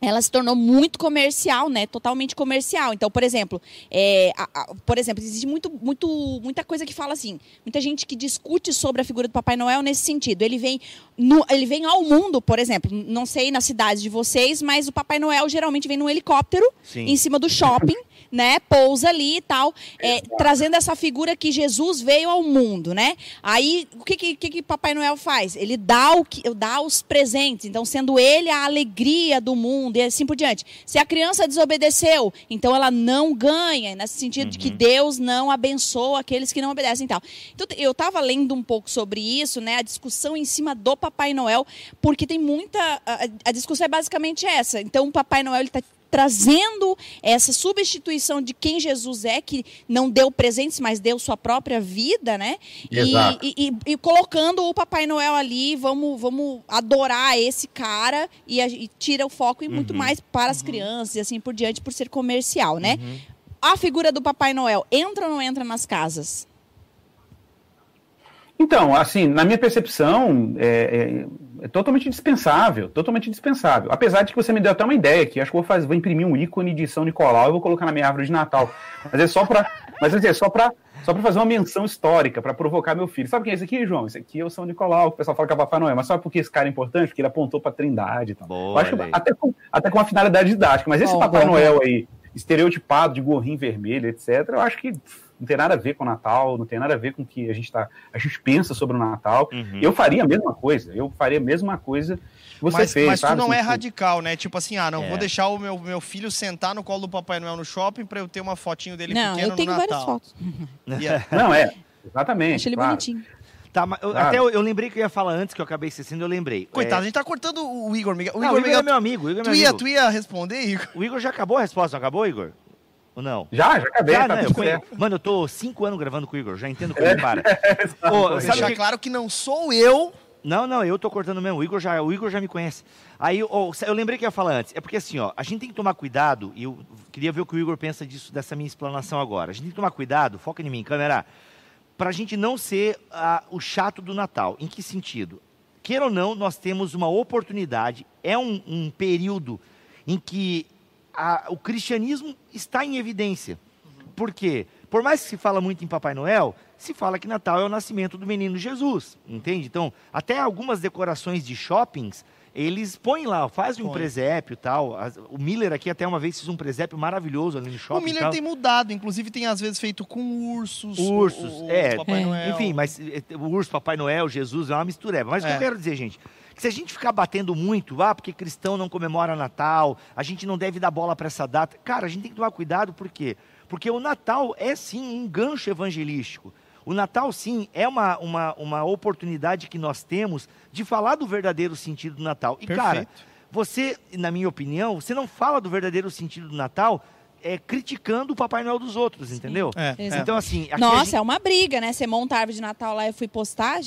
ela se tornou muito comercial, né? Totalmente comercial. Então, por exemplo, é, a- a- por exemplo, existe muito, muito, muita coisa que fala assim, muita gente que discute sobre a figura do Papai Noel nesse sentido. Ele vem, no- ele vem ao mundo, por exemplo, não sei nas cidades de vocês, mas o Papai Noel geralmente vem num helicóptero Sim. em cima do shopping, né? Pousa ali e tal, é, trazendo essa figura que Jesus veio ao mundo, né? Aí, o que que, que Papai Noel faz? Ele dá, o que, dá os presentes, então sendo ele a alegria do mundo e assim por diante. Se a criança desobedeceu, então ela não ganha, nesse sentido de que Deus não abençoa aqueles que não obedecem e tal. Então, eu estava lendo um pouco sobre isso, né? A discussão em cima do Papai Noel, porque tem muita. A, a discussão é basicamente essa. Então, o Papai Noel ele está trazendo essa substituição de quem Jesus é, que não deu presentes, mas deu sua própria vida, né? E, Exato. e- e- e colocando o Papai Noel ali, vamos, vamos adorar esse cara e, a- e tira o foco e muito mais para as crianças e assim por diante, por ser comercial, né? A figura do Papai Noel entra ou não entra nas casas? Então, assim, na minha percepção, é, é- é totalmente dispensável, totalmente dispensável. Apesar de que você me deu até uma ideia aqui, acho que vou, fazer, vou imprimir um ícone de São Nicolau e vou colocar na minha árvore de Natal. Mas é só para, mas é só para só para fazer uma menção histórica, para provocar meu filho. Sabe quem é esse aqui, João? Esse aqui é o São Nicolau, que o pessoal fala que é Papai Noel. Mas sabe por que esse cara é importante? Porque ele apontou para a Trindade e tal. Boa, acho até com, até com uma finalidade didática. Mas esse Bom, Papai bom, Noel aí, estereotipado de gorrinho vermelho, etc., eu acho que não tem nada a ver com o Natal, não tem nada a ver com o que a gente, tá, a gente pensa sobre o Natal. Uhum. Eu faria a mesma coisa, eu faria a mesma coisa que você mas, fez. mas tu sabe? não é Assim, radical, né? Tipo assim, ah, não, É. vou deixar o meu, meu filho sentar no colo do Papai Noel no shopping pra eu ter uma fotinho dele não, pequeno eu tenho no várias Natal. fotos. Yeah. Não, é, exatamente. Acho ele claro. bonitinho. Tá, mas eu- Claro. até eu, eu lembrei que eu ia falar antes, que eu acabei esquecendo, eu lembrei. Coitado, a É, gente tá cortando o Igor Miguel. O não, Igor o Igor Miguel, é meu amigo, o Igor é tu, meu ia, amigo. tu ia responder, Igor? O Igor já acabou a resposta, não acabou, Igor? Ou não? Já, já acabei, Já, tá né? Eu. Mano, eu tô cinco anos gravando com o Igor, já entendo como ele para. Ô, sabe Deixar que- claro que não sou eu. Não, não, eu tô cortando mesmo. O Igor já, o Igor já me conhece. Aí, ó, eu lembrei que eu ia falar antes. É porque assim, ó, a gente tem que tomar cuidado, e eu queria ver o que o Igor pensa disso, dessa minha explanação agora. A gente tem que tomar cuidado, foca em mim, câmera, pra gente não ser ah, o chato do Natal. Em que sentido? Queira ou não, nós temos uma oportunidade, é um, um período em que a- o cristianismo está em evidência. Por quê? Por mais que se fala muito em Papai Noel, se fala que Natal é o nascimento do menino Jesus, entende? Então, até algumas decorações de shoppings, eles põem lá, fazem um presépio e tal. O Miller aqui até uma vez fez um presépio maravilhoso ali no shopping. o Miller tem mudado, inclusive tem às vezes feito com ursos. Ursos, o, o é. Papai É. Noel. Enfim, mas eh, o urso, Papai Noel, Jesus, é uma mistureba. Mas o que É. eu quero dizer, gente, se a gente ficar batendo muito, ah, porque cristão não comemora Natal, a gente não deve dar bola para essa data. Cara, a gente tem que tomar cuidado, por quê? Porque o Natal é sim um gancho evangelístico. O Natal, sim, é uma, uma, uma oportunidade que nós temos de falar do verdadeiro sentido do Natal. E, cara, Perfeito. você, na minha opinião, você não fala do verdadeiro sentido do Natal é, criticando o Papai Noel dos outros, entendeu? É, Exato. Então, assim. Nossa, gente- é uma briga, né? Você monta a árvore de Natal lá, eu fui postar.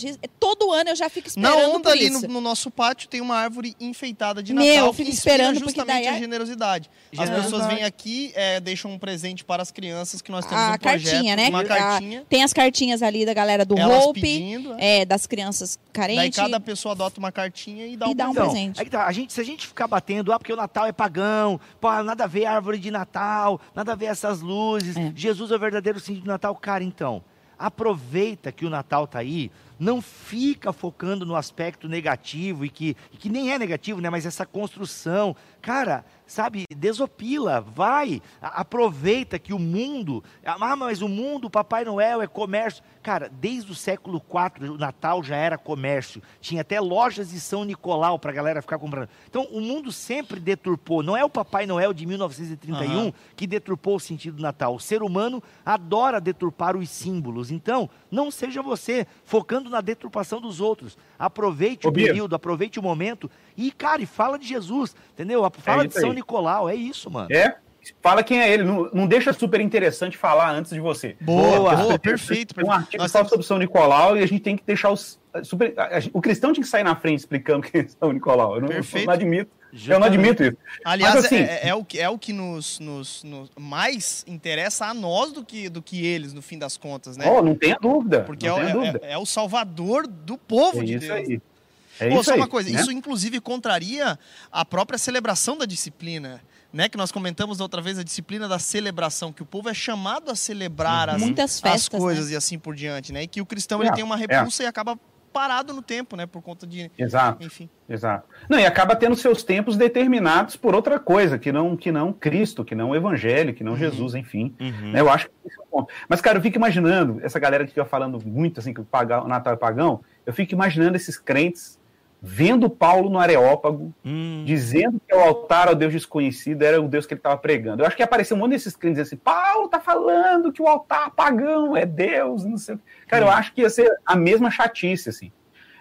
Todo ano eu já fico Na esperando onda por ali no, isso. no nosso pátio tem uma árvore enfeitada de Meu, Natal eu que fico inspira esperando, porque justamente daí a é- generosidade. As pessoas vêm aqui, é, deixam um presente para as crianças que nós temos a um projeto, cartinha, né? uma A- cartinha, tem as cartinhas ali da galera do elas Hope, pedindo, é. é, das crianças daí carentes. cada pessoa adota uma cartinha e dá E um dá um presente. presente. aí que tá, a gente, se a gente ficar batendo, ah, porque o Natal é pagão, pô, nada a ver árvore de Natal, nada a ver essas luzes, É. Jesus é o verdadeiro sentido do Natal. Cara, então, aproveita que o Natal tá aí, não fica focando no aspecto negativo e que, e que nem é negativo, né? Mas essa construção, cara, sabe, desopila, vai, aproveita que o mundo, ah, mas o mundo, o Papai Noel é comércio. Cara, desde o século IV, o Natal já era comércio. Tinha até lojas de São Nicolau para a galera ficar comprando. Então, o mundo sempre deturpou. Não é o Papai Noel de 1931 Aham. que deturpou o sentido do Natal. O ser humano adora deturpar os símbolos. Então, não seja você focando na deturpação dos outros. Aproveite Ô, o período, aproveite o momento e, cara, e fala de Jesus, entendeu? Fala de isso São aí. Nicolau, é isso, mano. É, fala quem é ele. Não, não deixa super interessante falar antes de você. Boa, Boa. boa, perfeito. Tem um artigo Nós só temos- sobre São Nicolau e a gente tem que deixar os. Super, a- a- o cristão tinha que sair na frente explicando quem é São Nicolau. Eu não, Perfeito. não admito. Eu não Justamente. admito isso. Aliás, Mas, assim- é, é o que, é o que nos, nos- nos- mais interessa a nós do que, do que eles, no fim das contas, né? Oh, não tenha dúvida. Porque é, tenha é- dúvida. é o salvador do povo É de isso Deus. aí. É Pô, isso só aí, uma coisa, né? isso inclusive contraria a própria celebração da disciplina, né? Que nós comentamos da outra vez, a disciplina da celebração, que o povo é chamado a celebrar as, Muitas as festas, coisas né? e assim por diante, né? E que o cristão É, ele tem uma é. repulsa e acaba parado no tempo, né? Por conta de, Exato, enfim. exato. Não, e acaba tendo seus tempos determinados por outra coisa, que não, que não Cristo, que não o Evangelho, que não Jesus, enfim. Uhum. né? Eu acho que esse é o ponto. Mas, cara, eu fico imaginando, essa galera que fica falando muito assim, que o, pagão, o Natal é pagão, eu fico imaginando esses crentes vendo Paulo no Areópago, Hum. dizendo que o altar ao Deus desconhecido era o Deus que ele estava pregando. Eu acho que apareceu um monte desses crentes assim: Paulo tá falando que o altar pagão é Deus, não sei. o quê." Cara, eu acho que ia ser a mesma chatice, assim.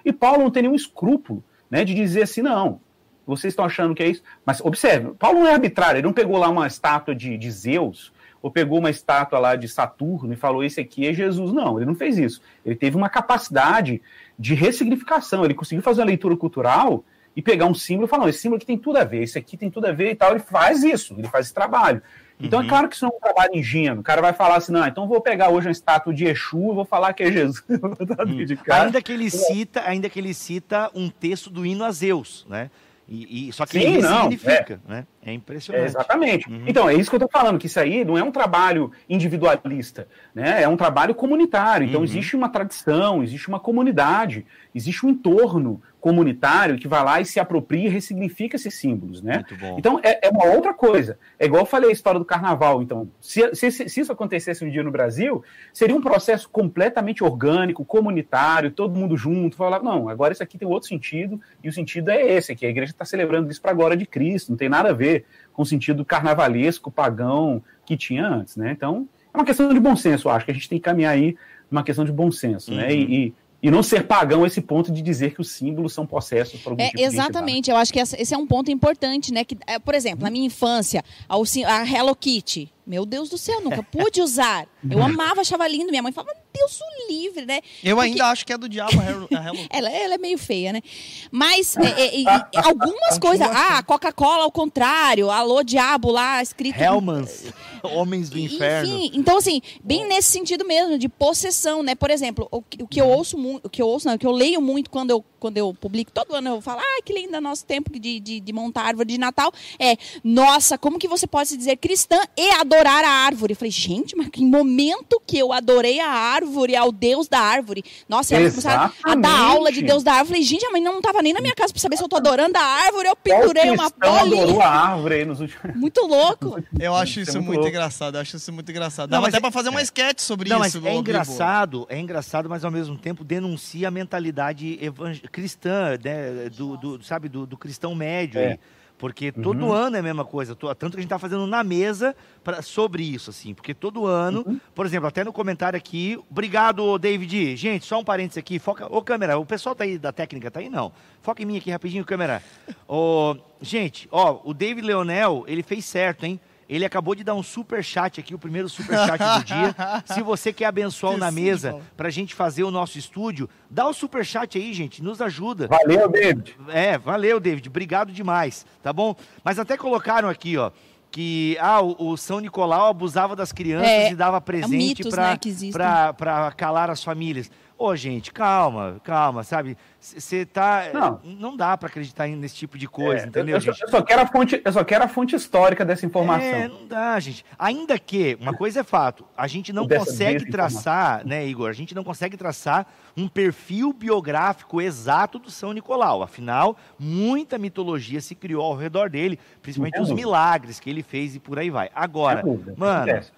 E Paulo não tem nenhum escrúpulo, né, de dizer assim: não, vocês estão achando que é isso. Mas observe, Paulo não é arbitrário, ele não pegou lá uma estátua de, de Zeus, ou pegou uma estátua lá de Saturno e falou: esse aqui é Jesus. Não, ele não fez isso. Ele teve uma capacidade de ressignificação, ele conseguiu fazer uma leitura cultural e pegar um símbolo e falar: não, esse símbolo aqui tem tudo a ver, esse aqui tem tudo a ver e tal. Ele faz isso, ele faz esse trabalho. Então é claro que isso não é um trabalho ingênuo. O cara vai falar assim: não, então vou pegar hoje uma estátua de Exu e vou falar que é Jesus. cara. Ainda que ele cita, ainda que ele cita um texto do hino a Zeus, né? E, e- só que Sim, ele não, significa, né? É É, impressionante. exatamente. Uhum. Então, é isso que eu estou falando, que isso aí não é um trabalho individualista, né? É um trabalho comunitário. Então, Uhum. existe uma tradição, existe uma comunidade, existe um entorno comunitário que vai lá e se apropria e ressignifica esses símbolos, né? Então, é, é uma outra coisa. É igual eu falei a história do carnaval. Então, se, se, se isso acontecesse um dia no Brasil, seria um processo completamente orgânico, comunitário, todo mundo junto. Falar, não, agora isso aqui tem outro sentido, e o sentido é esse aqui. A igreja está celebrando isso para a glória de Cristo, não tem nada a ver com o sentido carnavalesco, pagão que tinha antes, né? Então, é uma questão de bom senso, eu acho que a gente tem que caminhar aí numa questão de bom senso, né? Uhum. E, e, e não ser pagão esse ponto de dizer que os símbolos são possessos por algum É, tipo exatamente, eu acho que esse é um ponto importante, né? Que, é, por exemplo, na minha infância, a Hello Kitty, meu Deus do céu, nunca pude usar. Eu amava, achava lindo, minha mãe falava, Deus o livre, né? Eu Porque- ainda acho que é do diabo a Hello, Ela, ela é meio feia, né? Mas é, é, é, algumas coisas. Ah, Coca-Cola ao contrário, alô diabo lá escrito. Hellmans, Homens do Inferno. Enfim, então assim, bem nesse sentido mesmo, de possessão, né? Por exemplo, o, que- o que eu ouço muito, o que eu ouço, não, o que eu leio muito quando eu, quando eu publico, todo ano eu falo, ah, que lindo é nosso tempo de, de, de montar árvore de Natal. É, nossa, como que você pode se dizer cristã e adorar a árvore? Eu falei, gente, mas que momento que eu adorei a árvore, ao Deus da árvore. Nossa, e começaram a dar aula de Deus da árvore. Eu falei, gente, a mãe não estava nem na minha casa pra saber se eu tô adorando a árvore. Eu Qual pendurei uma bolinha. adorou a árvore aí nos últimos... Muito louco. Eu acho Isso é muito muito engraçado, eu acho isso muito engraçado. Não, Dava mas até é- pra fazer uma é. sketch sobre Não, mas isso. é ô, Bibo. engraçado, é engraçado, mas ao mesmo tempo denuncia a mentalidade evang- cristã, né, do, do- sabe, do, do cristão médio É. aí. Porque todo Uhum. ano é a mesma coisa. to- Tanto que a gente está fazendo na mesa pra, sobre isso, assim. Porque todo ano, Uhum. por exemplo, até no comentário aqui, obrigado, David. Gente, só um parênteses aqui. Foca. Ô, câmera, o pessoal tá aí da técnica, tá aí? Não. Foca em mim aqui rapidinho, câmera. Ô, gente, ó, o David Leonel, ele fez certo, hein? Ele acabou de dar um super chat aqui, o primeiro super chat do dia. Se você quer abençoar o na mesa Paulo. pra gente fazer o nosso estúdio, dá o super chat aí, gente, nos ajuda. Valeu, David. É, valeu, David. Obrigado demais, tá bom? Mas até colocaram aqui, ó, que ah, o, o São Nicolau abusava das crianças É, e dava presente mitos, pra, né, calar as famílias. Ô, gente, calma, calma, sabe? Você tá. Não. Não dá pra acreditar nesse tipo de coisa, É, entendeu, eu, gente? eu só quero a fonte, eu só quero a fonte histórica dessa informação. É, não dá, gente. Ainda que, uma coisa é fato, a gente não Dessa consegue traçar, né, Igor? A gente não consegue traçar um perfil biográfico exato do São Nicolau. Afinal, muita mitologia se criou ao redor dele, principalmente os milagres que ele fez e por aí vai. Agora, dúvida, mano, acontece.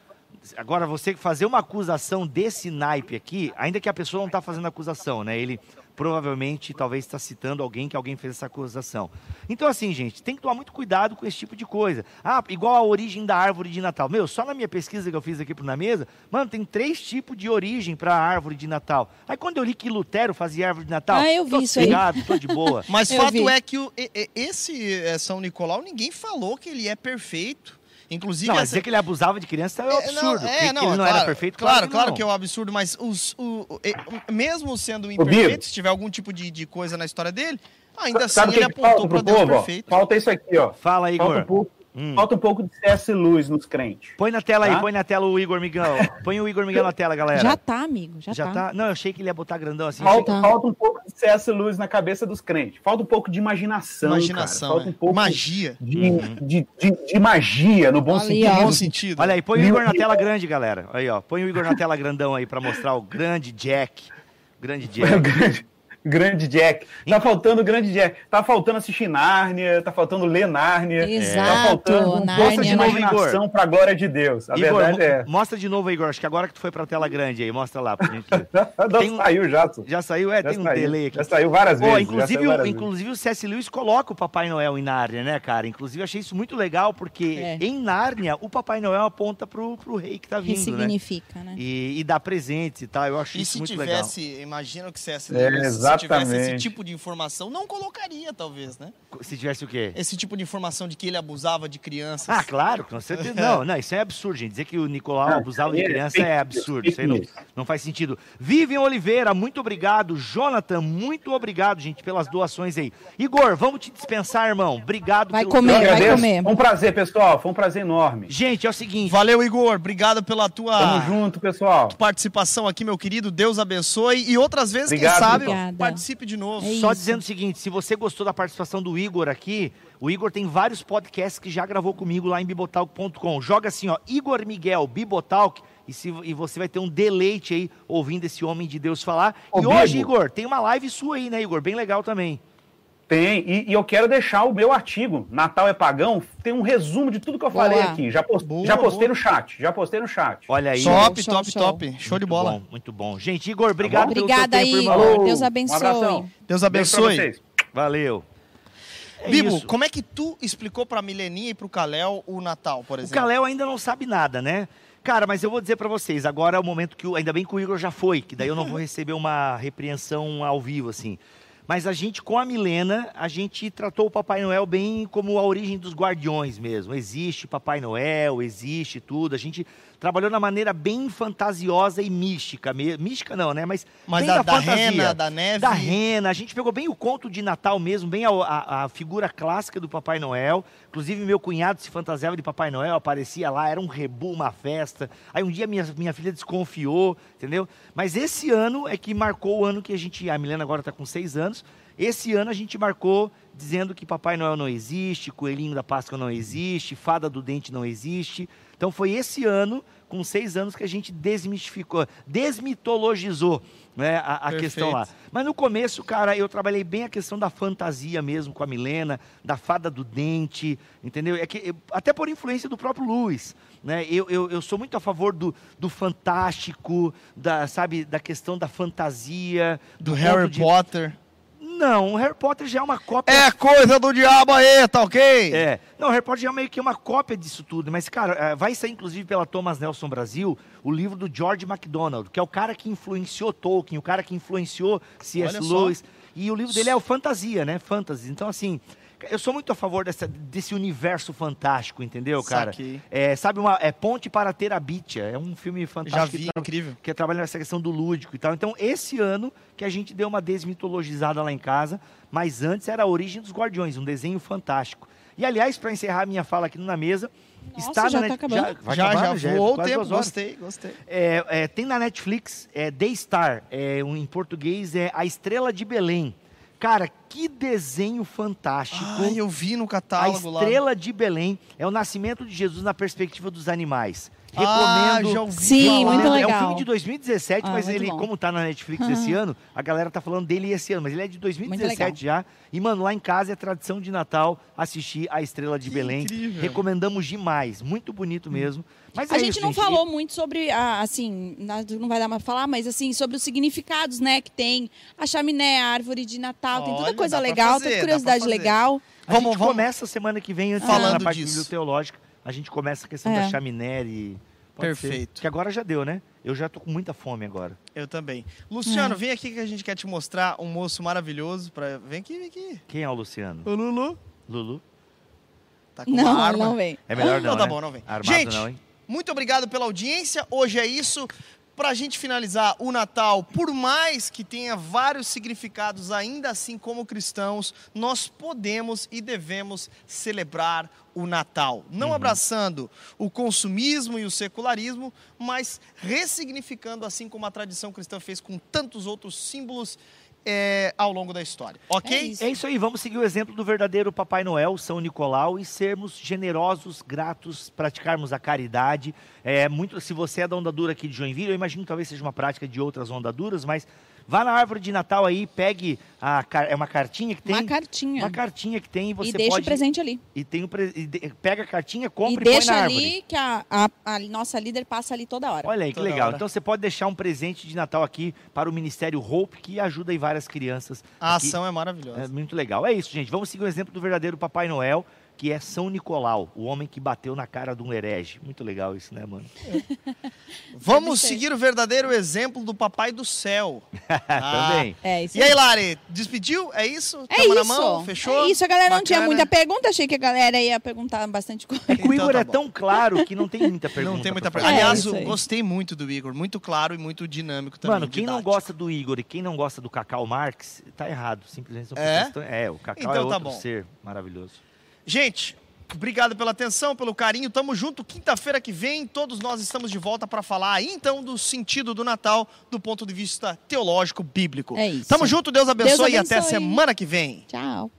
Agora, você fazer uma acusação desse naipe aqui, ainda que a pessoa não está fazendo acusação, né? Ele provavelmente, talvez, está citando alguém que alguém fez essa acusação. Então, assim, gente, tem que tomar muito cuidado com esse tipo de coisa. Ah, igual a origem da árvore de Natal. Meu, só na minha pesquisa que eu fiz aqui pro Na Mesa, mano, tem três tipos de origem para a árvore de Natal. Aí, quando eu li que Lutero fazia árvore de Natal, Ah, eu vi tô isso aí. sossegado, tô de boa. Mas Eu fato vi. é que o- esse é, São Nicolau, ninguém falou que ele é perfeito. Inclusive, Não, mas essa- dizer que ele abusava de criança é um É, absurdo. não, que- é, que não, ele é não claro, era perfeito, Claro, que claro que é um absurdo, mas os, o, o- mesmo sendo imperfeito, se tiver algum tipo de, de coisa na história dele, ainda assim Sabe o ele que, que apontou para pro Deus povo? ó? perfeito. Falta isso aqui, ó. Fala, Falta um, Igor. pouco, Hum. falta um pouco de C.S. Lewis nos crentes. Põe na tela aí, Tá? põe na tela o Igor Miguel. Põe o Igor Miguel na tela, galera. Já tá, amigo. Já, Já tá. tá? Não, eu achei que ele ia botar grandão assim. Falta, Tá. falta um pouco de C.S. Lewis na cabeça dos crentes. Falta um pouco de imaginação. Imaginação, cara. Falta é. um pouco magia. De, de, de, de magia, no bom Ali, sentido. No bom do- sentido. Olha aí, põe o Igor na tela grande, galera. Aí, ó. Põe o Igor na tela grandão aí pra mostrar o grande Jack. Grande O Jack. Grande, Jack. Tá faltando o grande Jack. Tá faltando assistir Nárnia, tá faltando ler Nárnia. Exato, Tá faltando um Nárnia, de né? imaginação pra glória de Deus. A Igor, verdade mo- é. mostra de novo, Igor. Acho que agora que tu foi pra tela grande aí, mostra lá pra gente. Já Tem um- saiu já, tu. Já saiu? É, Já tem um saiu. delay aqui. Já saiu várias Pô, vezes. inclusive, saiu o, várias vezes. inclusive o C.S. Lewis coloca o Papai Noel em Nárnia, né, cara? Inclusive, eu achei isso muito legal, porque É. em Nárnia, o Papai Noel aponta pro, pro rei que tá Que vindo, né? significa, né? E, e dá presentes e tal. Eu acho E isso se muito legal. tivesse, imagina que se tivesse, É, se tivesse esse tipo de informação, não colocaria, talvez, né? Se tivesse o quê? Esse tipo de informação de que ele abusava de crianças. Ah, claro, com certeza. Não, não, isso é absurdo, gente. Dizer que o Nicolau Não, abusava de é criança é absurdo. Isso aí não, não faz sentido. Vivian Oliveira, muito obrigado. Jonathan, muito obrigado, gente, pelas doações aí. Igor, vamos te dispensar, irmão. Obrigado Vai pelo comer, vai comer. Foi um prazer, pessoal. Foi um prazer enorme. Gente, é o seguinte. Valeu, Igor. Obrigado pela tua Tamo junto, pessoal. participação aqui, meu querido. Deus abençoe. E outras vezes, Obrigado, quem sabe, Obrigada. Participe de novo. É Só isso. dizendo o seguinte, se você gostou da participação do Igor aqui, o Igor tem vários podcasts que já gravou comigo lá em bibotalk.com. Joga assim, ó, Igor Miguel Bibotalk, e, se, e você vai ter um deleite aí ouvindo esse homem de Deus falar. Ô, e hoje. Igor, tem uma live sua aí, né, Igor? Bem legal também. Tem, e, e eu quero deixar o meu artigo, Natal é Pagão, tem um resumo de tudo que eu Boa. falei aqui. Já, post- Boa, já postei boa. no chat, já postei no chat. Olha aí. Top, Show, top, show. top. Show de Muito bola. bom, muito bom. Gente, Igor, obrigado pelo Obrigada tempo, irmão. Falou. Deus Um abençoe. abração. Deus abençoe. vocês. Valeu. É Bibo, isso. como é que tu explicou pra Mileninha e pro Kalel o Natal, por O exemplo? Kalel ainda não sabe nada, né? Cara, mas eu vou dizer pra vocês, agora é o momento que, o, ainda bem que o Igor já foi, que daí eu não vou receber uma repreensão ao vivo, assim. Mas a gente, com a Milena, a gente tratou o Papai Noel bem como a origem dos guardiões mesmo. Existe Papai Noel, existe tudo. A gente trabalhou na maneira bem fantasiosa e mística. Mística não, né? Mas, Mas bem da, da fantasia. rena, da neve. Da rena, a gente pegou bem o conto de Natal mesmo, bem a, a- a figura clássica do Papai Noel. Inclusive, meu cunhado se fantasiava de Papai Noel, aparecia lá, era um rebu, uma festa. Aí um dia minha, minha filha desconfiou, entendeu? Mas esse ano é que marcou o ano que a gente. A Milena agora está com seis anos. Esse ano a gente marcou dizendo que Papai Noel não existe, Coelhinho da Páscoa não existe, Fada do Dente não existe. Então foi esse ano, com seis anos, que a gente desmistificou, desmitologizou né, a, a questão lá. Mas no começo, cara, eu trabalhei bem a questão da fantasia mesmo com a Milena, da fada do dente, entendeu? É que, até por influência do próprio Luiz. Né? Eu, eu, eu sou muito a favor do, do fantástico, da, sabe, da questão da fantasia. Do conto Harry de- Potter. Não, o Harry Potter já é uma cópia. É coisa do diabo aí, tá ok? É. Não, o Harry Potter já é meio que uma cópia disso tudo. Mas, cara, eh, vai sair inclusive pela Thomas Nelson Brasil o livro do George MacDonald, que é o cara que influenciou Tolkien, o cara que influenciou C.S. Lewis. E o livro dele é o Fantasia, né? Fantasy. Então, assim, Eu sou muito a favor dessa, desse universo fantástico, entendeu, cara? Saquei. É, sabe, uma, é Ponte para Terabitia. É um filme fantástico. Já que vi, tra- incrível. que trabalha nessa questão do lúdico e tal. Então, esse ano que a gente deu uma desmitologizada lá em casa, mas antes era a Origem dos Guardiões, um desenho fantástico. E, aliás, para encerrar a minha fala aqui na mesa, Nossa, está já na tá net- acabando? vai já, acabar, já é voou o tempo. Gostei, gostei. É, é, tem na Netflix, é Daystar, é, um, em português é A Estrela de Belém. Cara, que desenho fantástico. Ai, eu vi no A catálogo lá. Estrela de Belém é o nascimento de Jesus na perspectiva dos animais. Ah, Recomendo. já ouvi Sim, falar. muito É um legal. filme de 2017, Ah, mas ele, bom. como tá na Netflix esse ano, a galera tá falando dele esse ano, mas ele é de legal. 2017 já. E, mano, lá em casa é tradição de Natal assistir a Estrela de Que Belém. incrível. Recomendamos demais. Muito bonito mesmo. Mas A é gente isso, não falou muito sobre, a, assim, não vai dar pra falar, mas assim, sobre os significados, né, que tem a chaminé, a árvore de Natal, tem Olha, tanta coisa dá pra legal, fazer, tanta curiosidade legal. A Vamos- gente vamos- começa semana que vem, antes Falando na parte disso. biblioteológica, a gente começa a questão É. da chaminé e... pode ser. Perfeito. Que agora já deu, né? Eu já tô com muita fome agora. Eu também. Luciano, É. vem aqui que a gente quer te mostrar um moço maravilhoso. Pra... Vem aqui, vem aqui. Quem é o Luciano? O Lulu. Lulu? Tá com Não, uma arma. não vem. É melhor não, Não, tá né? bom, não vem. Armado Gente, não, hein? Muito obrigado pela audiência. Hoje é isso. Pra gente finalizar o Natal, por mais que tenha vários significados, ainda assim, como cristãos, nós podemos e devemos celebrar o Natal. Não abraçando o consumismo e o secularismo, mas ressignificando, assim como a tradição cristã fez com tantos outros símbolos eh, ao longo da história. Ok? É isso. É isso aí, vamos seguir o exemplo do verdadeiro Papai Noel, São Nicolau, e sermos generosos, gratos, praticarmos a caridade. É muito, se você é da onda dura aqui de Joinville, eu imagino que talvez seja uma prática de outras ondaduras, mas vá na árvore de Natal aí, pegue a é uma cartinha que tem, Uma cartinha. uma cartinha que tem e você e deixa pode o presente ali. e tem o pre- e de- pega a cartinha, compra E e, põe deixa na ali árvore. que a, a- a nossa líder passa ali toda hora. Olha aí que Toda legal. hora. Então você pode deixar um presente de Natal aqui para o Ministério Hope, que ajuda aí várias crianças. A aqui. ação é É maravilhosa. muito legal. É isso, gente. Vamos seguir o exemplo do verdadeiro Papai Noel, que é São Nicolau, o homem que bateu na cara de um herege. Muito legal isso, né, mano? Vamos ser. seguir o verdadeiro exemplo do Papai do Céu. Ah, Também. É isso E aí, Lari, despediu? É isso? É Tamo isso. na mão? Fechou? É isso, a galera não tinha Bacana. muita pergunta, achei que a galera ia perguntar bastante coisa. É que o Então Igor tá é tão claro que não tem muita pergunta. Não tem muita pergunta. É, Aliás, eu gostei muito do Igor. Muito claro e muito dinâmico também. Mano, quem não didático. gosta do Igor e quem não gosta do Cacau Marx, tá errado. Simplesmente são É? É, o Cacau Então é tá outro bom. ser maravilhoso. Gente, obrigado pela atenção, pelo carinho. Tamo junto. Quinta-feira que vem, todos nós estamos de volta para falar aí, então do sentido do Natal do ponto de vista teológico bíblico. É isso. Tamo junto, Deus abençoe, Deus e até abençoe. semana que vem. Tchau.